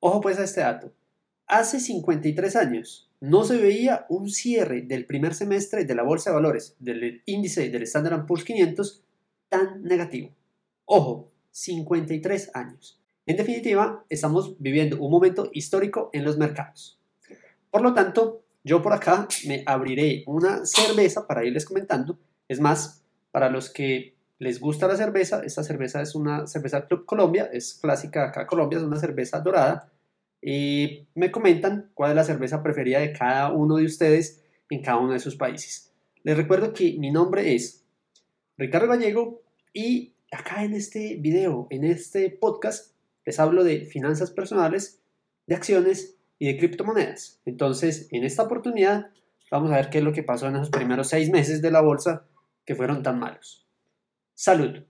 Ojo pues a este dato. Hace 53 años no se veía un cierre del primer semestre de la Bolsa de Valores, del índice del Standard Poor's 500, tan negativo. Ojo, 53 años. En definitiva, estamos viviendo un momento histórico en los mercados. Por lo tanto, yo por acá me abriré una cerveza para irles comentando. Es más, para los que les gusta la cerveza, esta cerveza es una cerveza Club Colombia, es clásica acá Colombia, es una cerveza dorada. Y me comentan cuál es la cerveza preferida de cada uno de ustedes en cada uno de sus países. Les recuerdo que mi nombre es Ricardo Gallego y acá en este video, en este podcast, les hablo de finanzas personales, de acciones y de criptomonedas. Entonces, en esta oportunidad, vamos a ver qué es lo que pasó en esos primeros seis meses de la bolsa que fueron tan malos. Salud.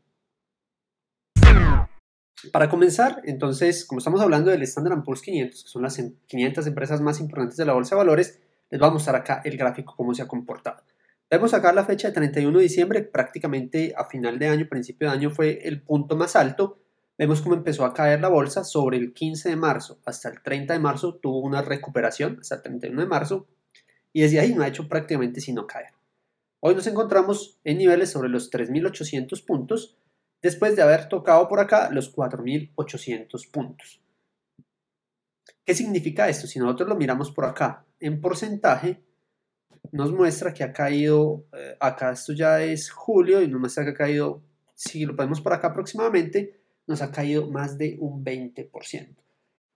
Para comenzar, entonces, como estamos hablando del Standard Poor's 500, que son las 500 empresas más importantes de la bolsa de valores, les voy a mostrar acá el gráfico, cómo se ha comportado. Vemos acá la fecha de 31 de diciembre, prácticamente a final de año, principio de año fue el punto más alto. Vemos cómo empezó a caer la bolsa sobre el 15 de marzo hasta el 30 de marzo, tuvo una recuperación hasta el 31 de marzo y desde ahí no ha hecho prácticamente sino caer. Hoy nos encontramos en niveles sobre los 3.800 puntos, después de haber tocado por acá los 4.800 puntos. ¿Qué significa esto? Si nosotros lo miramos por acá en porcentaje, nos muestra que ha caído, eh, acá esto ya es julio y nos muestra que ha caído, si lo ponemos por acá aproximadamente, nos ha caído más de un 20%.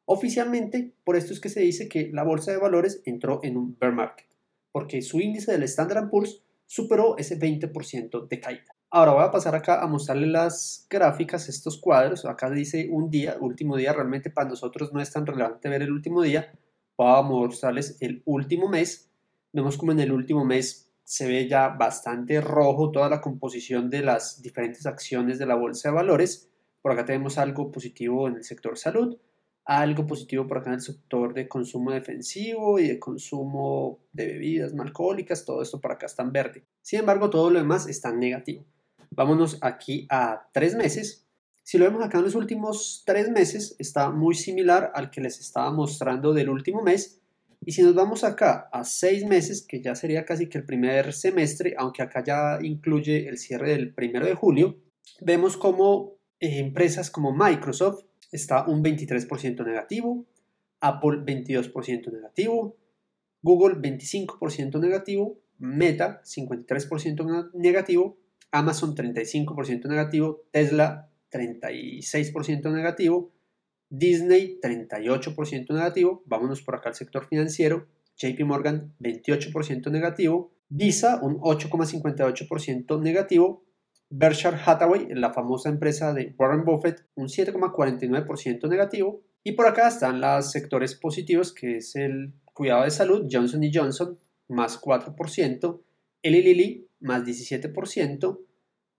Oficialmente, por esto es que se dice que la bolsa de valores entró en un bear market, porque su índice del Standard Poor's superó ese 20% de caída. Ahora voy a pasar acá a mostrarle las gráficas, estos cuadros. Acá dice un día, último día. Realmente para nosotros no es tan relevante ver el último día. Voy a mostrarles el último mes. Vemos como en el último mes se ve ya bastante rojo toda la composición de las diferentes acciones de la bolsa de valores. Por acá tenemos algo positivo en el sector salud, algo positivo por acá en el sector de consumo defensivo y de consumo de bebidas no alcohólicas, todo esto por acá está en verde. Sin embargo, todo lo demás está en negativo. Vámonos aquí a tres meses. Si lo vemos acá en los últimos tres meses, está muy similar al que les estaba mostrando del último mes. Y si nos vamos acá a seis meses, que ya sería casi que el primer semestre, aunque acá ya incluye el cierre del primero de julio, vemos como eh, empresas como Microsoft, está un 23% negativo, Apple 22% negativo, Google 25% negativo, Meta 53% negativo, Amazon 35% negativo, Tesla 36% negativo, Disney 38% negativo, vámonos por acá al sector financiero, JP Morgan 28% negativo, Visa un 8,58% negativo, Berkshire Hathaway, la famosa empresa de Warren Buffett, un 7,49% negativo. Y por acá están los sectores positivos, que es el cuidado de salud, Johnson Johnson, más 4%, Eli Lilly, más 17%,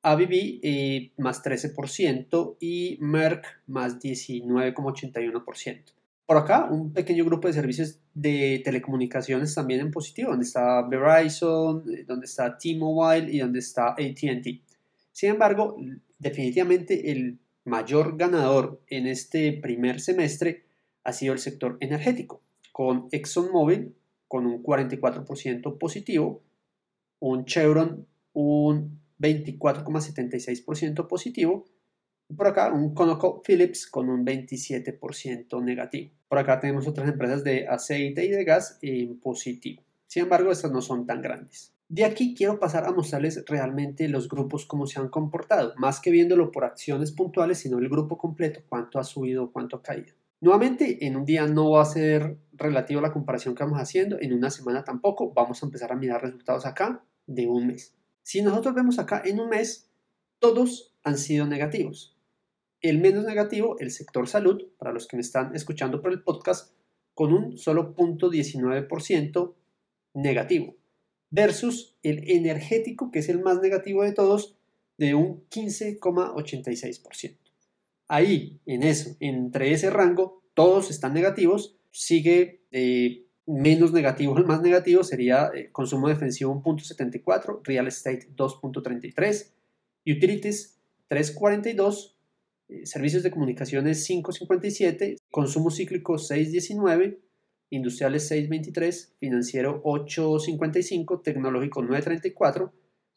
ABB, eh, más 13%, y Merck, más 19,81%. Por acá, un pequeño grupo de servicios de telecomunicaciones también en positivo, donde está Verizon, eh, donde está T-Mobile y donde está ATT. Sin embargo, definitivamente el mayor ganador en este primer semestre ha sido el sector energético, con ExxonMobil con un 44% positivo, un Chevron un 24,76% positivo, y por acá un ConocoPhillips con un 27% negativo. Por acá tenemos otras empresas de aceite y de gas en positivo. Sin embargo, estas no son tan grandes. De aquí quiero pasar a mostrarles realmente los grupos cómo se han comportado, más que viéndolo por acciones puntuales, sino el grupo completo, cuánto ha subido, cuánto ha caído. Nuevamente, en un día no va a ser relativo a la comparación que vamos haciendo, en una semana tampoco, vamos a empezar a mirar resultados acá de un mes. Si nosotros vemos acá en un mes, todos han sido negativos. El menos negativo, el sector salud, para los que me están escuchando por el podcast, con un solo punto 19% negativo versus el energético, que es el más negativo de todos, de un 15,86%. Ahí, en eso, entre ese rango, todos están negativos, sigue eh, menos negativo, el más negativo sería eh, consumo defensivo 1.74, real estate 2.33, utilities 3.42, eh, servicios de comunicaciones 5.57, consumo cíclico 6.19, industriales 6.23, financiero 8.55, tecnológico 9.34,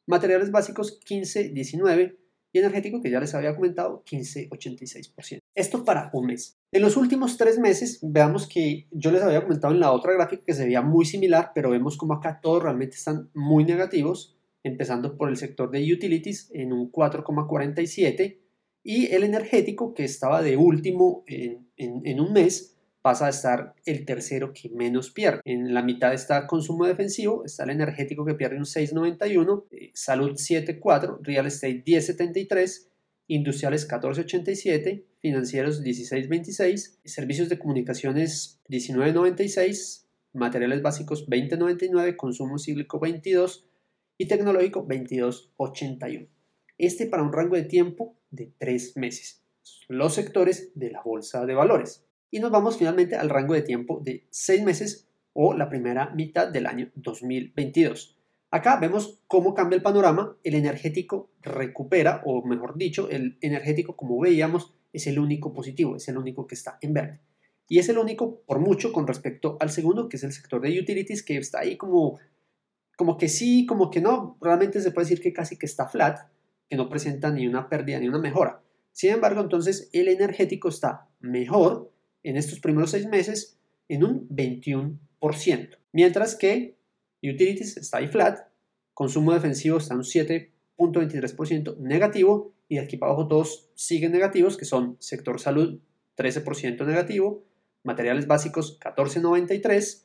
materiales básicos 15.19 y energético, que ya les había comentado, 15.86%. Esto para un mes. En los últimos tres meses, veamos que yo les había comentado en la otra gráfica que se veía muy similar, pero vemos como acá todos realmente están muy negativos, empezando por el sector de utilities en un 4,47 y el energético que estaba de último en, en un mes pasa a estar el tercero que menos pierde. En la mitad está consumo defensivo, está el energético que pierde un 6.91, eh, salud 7.4, real estate 10.73, industriales 14.87, financieros 16.26, servicios de comunicaciones 19.96, materiales básicos 20.99, consumo cíclico 22 y tecnológico 22.81. Este para un rango de tiempo de tres meses. Los sectores de la bolsa de valores y nos vamos finalmente al rango de tiempo de 6 meses o la primera mitad del año 2022. Acá vemos cómo cambia el panorama, el energético recupera, o mejor dicho, el energético como veíamos es el único positivo, es el único que está en verde. Y es el único por mucho con respecto al segundo, que es el sector de utilities, que está ahí como, como que sí, como que no, realmente se puede decir que casi que está flat, que no presenta ni una pérdida ni una mejora. Sin embargo, entonces el energético está mejor en estos primeros seis meses en un 21%, mientras que utilities está ahí flat, consumo defensivo está en un 7.23% negativo y aquí para abajo todos siguen negativos que son sector salud 13% negativo, materiales básicos 14.93,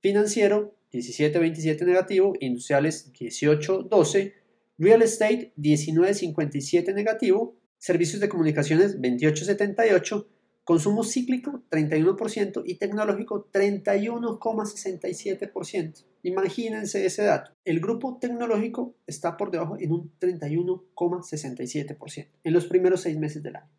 financiero 17.27 negativo, industriales 18.12, real estate 19.57 negativo, servicios de comunicaciones 28.78 Consumo cíclico 31% y tecnológico 31,67%. Imagínense ese dato. El grupo tecnológico está por debajo en un 31,67% en los primeros seis meses del año.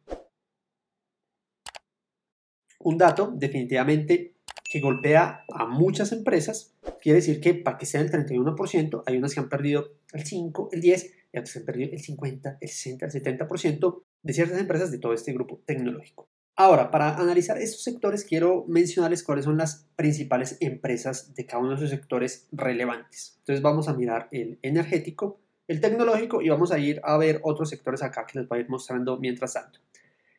Un dato definitivamente que golpea a muchas empresas. Quiere decir que para que sea el 31%, hay unas que han perdido el 5, el 10 y otras que han perdido el 50, el 60, el 70% de ciertas empresas de todo este grupo tecnológico. Ahora, para analizar estos sectores, quiero mencionarles cuáles son las principales empresas de cada uno de esos sectores relevantes. Entonces vamos a mirar el energético, el tecnológico y vamos a ir a ver otros sectores acá que les voy a ir mostrando mientras tanto.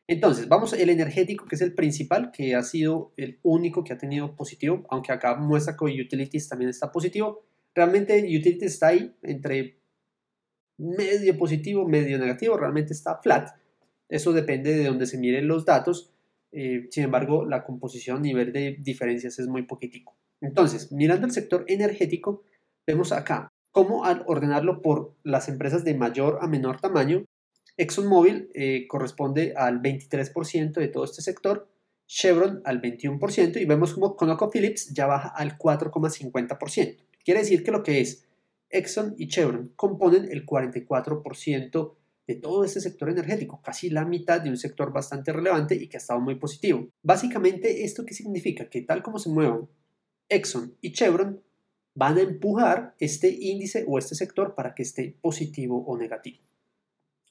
Entonces, vamos el energético, que es el principal, que ha sido el único que ha tenido positivo, aunque acá muestra que utilities también está positivo. Realmente utilities está ahí entre medio positivo, medio negativo, realmente está flat. Eso depende de donde se miren los datos. Eh, sin embargo, la composición nivel de diferencias es muy poquitico. Entonces, mirando el sector energético, vemos acá cómo al ordenarlo por las empresas de mayor a menor tamaño, ExxonMobil eh, corresponde al 23% de todo este sector, Chevron al 21% y vemos como ConocoPhillips ya baja al 4,50%. Quiere decir que lo que es Exxon y Chevron componen el 44% de todo este sector energético, casi la mitad de un sector bastante relevante y que ha estado muy positivo. Básicamente, ¿esto qué significa? Que tal como se muevan Exxon y Chevron, van a empujar este índice o este sector para que esté positivo o negativo.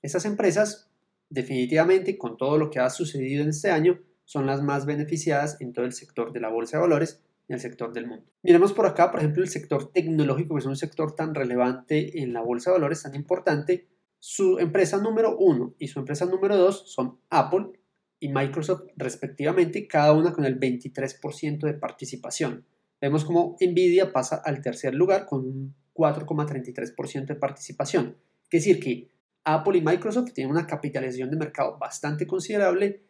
Estas empresas, definitivamente, con todo lo que ha sucedido en este año, son las más beneficiadas en todo el sector de la bolsa de valores y el sector del mundo. Miremos por acá, por ejemplo, el sector tecnológico, que es un sector tan relevante en la bolsa de valores, tan importante, su empresa número uno y su empresa número dos son Apple y Microsoft respectivamente, cada una con el 23% de participación. Vemos como Nvidia pasa al tercer lugar con un 4,33% de participación. Es decir, que Apple y Microsoft tienen una capitalización de mercado bastante considerable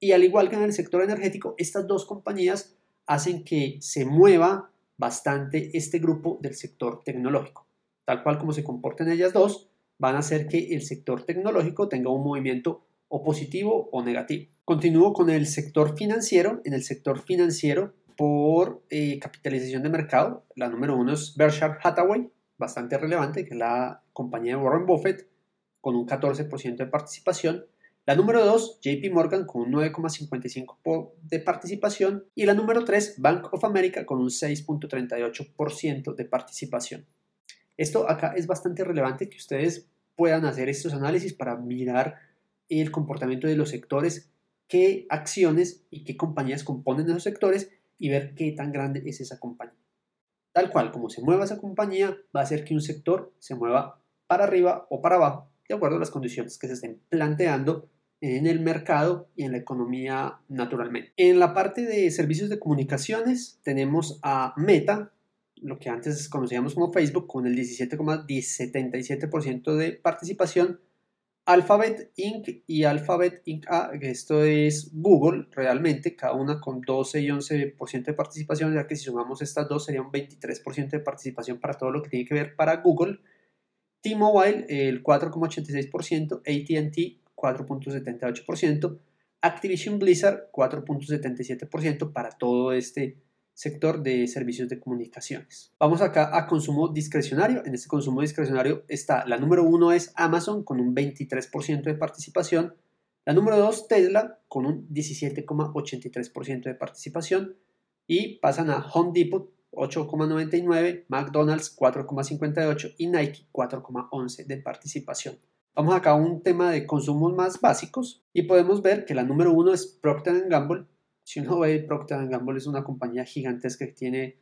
y al igual que en el sector energético, estas dos compañías hacen que se mueva bastante este grupo del sector tecnológico. Tal cual como se comportan ellas dos, van a hacer que el sector tecnológico tenga un movimiento o positivo o negativo. Continúo con el sector financiero. En el sector financiero, por eh, capitalización de mercado, la número uno es Berkshire Hathaway, bastante relevante, que es la compañía de Warren Buffett, con un 14% de participación. La número 2, JP Morgan con un 9,55% de participación. Y la número 3, Bank of America con un 6,38% de participación. Esto acá es bastante relevante que ustedes puedan hacer estos análisis para mirar el comportamiento de los sectores, qué acciones y qué compañías componen esos sectores y ver qué tan grande es esa compañía. Tal cual, como se mueva esa compañía, va a hacer que un sector se mueva para arriba o para abajo, de acuerdo a las condiciones que se estén planteando en el mercado y en la economía naturalmente. En la parte de servicios de comunicaciones tenemos a Meta, lo que antes conocíamos como Facebook, con el 17,77% de participación, Alphabet Inc. y Alphabet Inc. A, esto es Google realmente, cada una con 12 y 11% de participación, ya que si sumamos estas dos sería un 23% de participación para todo lo que tiene que ver para Google. T-Mobile el 4,86%, ATT 4.78%, Activision Blizzard 4.77% para todo este sector de servicios de comunicaciones. Vamos acá a consumo discrecionario. En este consumo discrecionario está la número uno es Amazon con un 23% de participación. La número 2 Tesla con un 17,83% de participación. Y pasan a Home Depot 8,99, McDonald's 4,58 y Nike 4,11 de participación. Vamos acá a un tema de consumos más básicos y podemos ver que la número uno es Procter Gamble. Si uno ve, Procter Gamble es una compañía gigantesca que tiene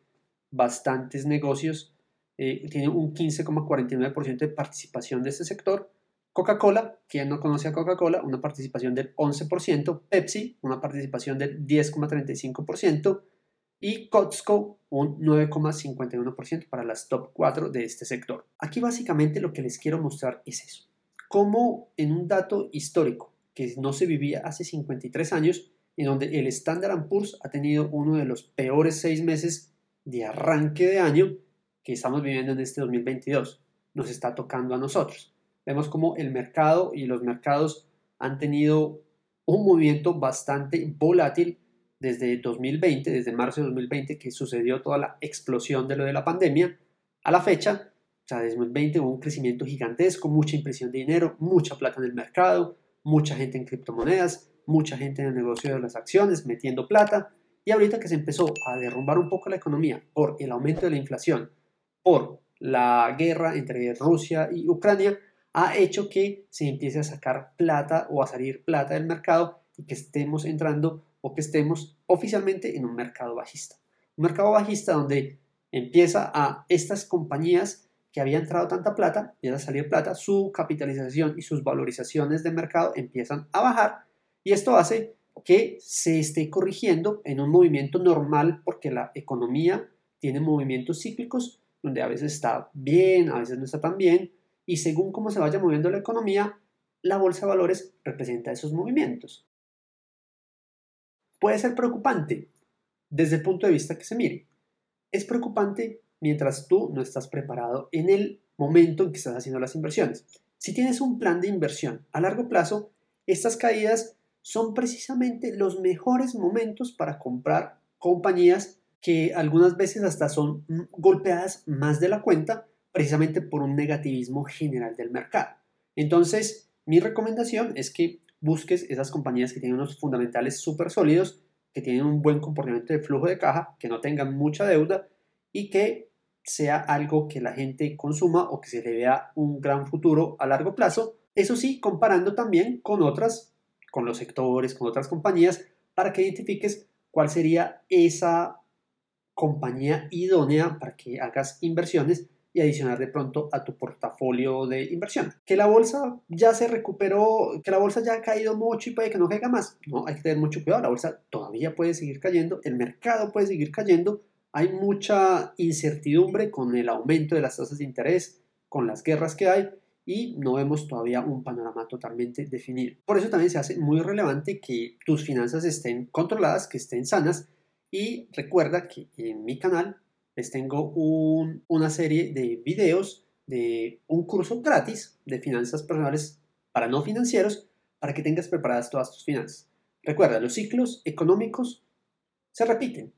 bastantes negocios, eh, tiene un 15,49% de participación de este sector. Coca-Cola, quien no conoce a Coca-Cola, una participación del 11%. Pepsi, una participación del 10,35%. Y Costco, un 9,51% para las top 4 de este sector. Aquí básicamente lo que les quiero mostrar es eso como en un dato histórico que no se vivía hace 53 años, en donde el Standard Poor's ha tenido uno de los peores seis meses de arranque de año que estamos viviendo en este 2022. Nos está tocando a nosotros. Vemos como el mercado y los mercados han tenido un movimiento bastante volátil desde 2020, desde marzo de 2020, que sucedió toda la explosión de lo de la pandemia, a la fecha, o sea, desde 2020 hubo un crecimiento gigantesco, mucha impresión de dinero, mucha plata en el mercado, mucha gente en criptomonedas, mucha gente en el negocio de las acciones metiendo plata. Y ahorita que se empezó a derrumbar un poco la economía por el aumento de la inflación, por la guerra entre Rusia y Ucrania, ha hecho que se empiece a sacar plata o a salir plata del mercado y que estemos entrando o que estemos oficialmente en un mercado bajista. Un mercado bajista donde empieza a estas compañías que había entrado tanta plata, empieza a salir plata, su capitalización y sus valorizaciones de mercado empiezan a bajar y esto hace que se esté corrigiendo en un movimiento normal porque la economía tiene movimientos cíclicos donde a veces está bien, a veces no está tan bien y según cómo se vaya moviendo la economía, la bolsa de valores representa esos movimientos. Puede ser preocupante desde el punto de vista que se mire. Es preocupante mientras tú no estás preparado en el momento en que estás haciendo las inversiones. Si tienes un plan de inversión a largo plazo, estas caídas son precisamente los mejores momentos para comprar compañías que algunas veces hasta son golpeadas más de la cuenta precisamente por un negativismo general del mercado. Entonces, mi recomendación es que busques esas compañías que tienen unos fundamentales súper sólidos, que tienen un buen comportamiento de flujo de caja, que no tengan mucha deuda y que sea algo que la gente consuma o que se le vea un gran futuro a largo plazo. Eso sí, comparando también con otras, con los sectores, con otras compañías, para que identifiques cuál sería esa compañía idónea para que hagas inversiones y adicionar de pronto a tu portafolio de inversión. Que la bolsa ya se recuperó, que la bolsa ya ha caído mucho y puede que no caiga más. No, hay que tener mucho cuidado, la bolsa todavía puede seguir cayendo, el mercado puede seguir cayendo, hay mucha incertidumbre con el aumento de las tasas de interés, con las guerras que hay y no vemos todavía un panorama totalmente definido. Por eso también se hace muy relevante que tus finanzas estén controladas, que estén sanas y recuerda que en mi canal les tengo una serie de videos de un curso gratis de finanzas personales para no financieros para que tengas preparadas todas tus finanzas. Recuerda, los ciclos económicos se repiten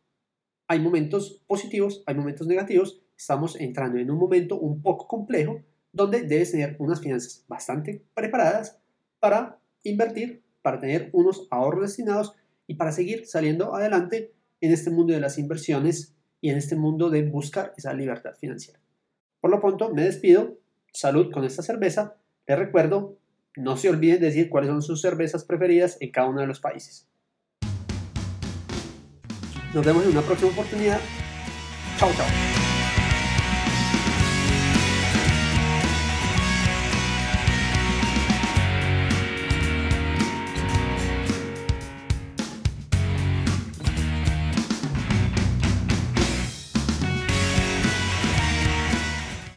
hay momentos positivos, hay momentos negativos, estamos entrando en un momento un poco complejo donde debes tener unas finanzas bastante preparadas para invertir, para tener unos ahorros destinados y para seguir saliendo adelante en este mundo de las inversiones y en este mundo de buscar esa libertad financiera. Por lo pronto, me despido. Salud con esta cerveza. Les recuerdo No se olviden de decir cuáles son sus cervezas preferidas en cada uno de los países. Nos vemos en una próxima oportunidad. Chao, chao.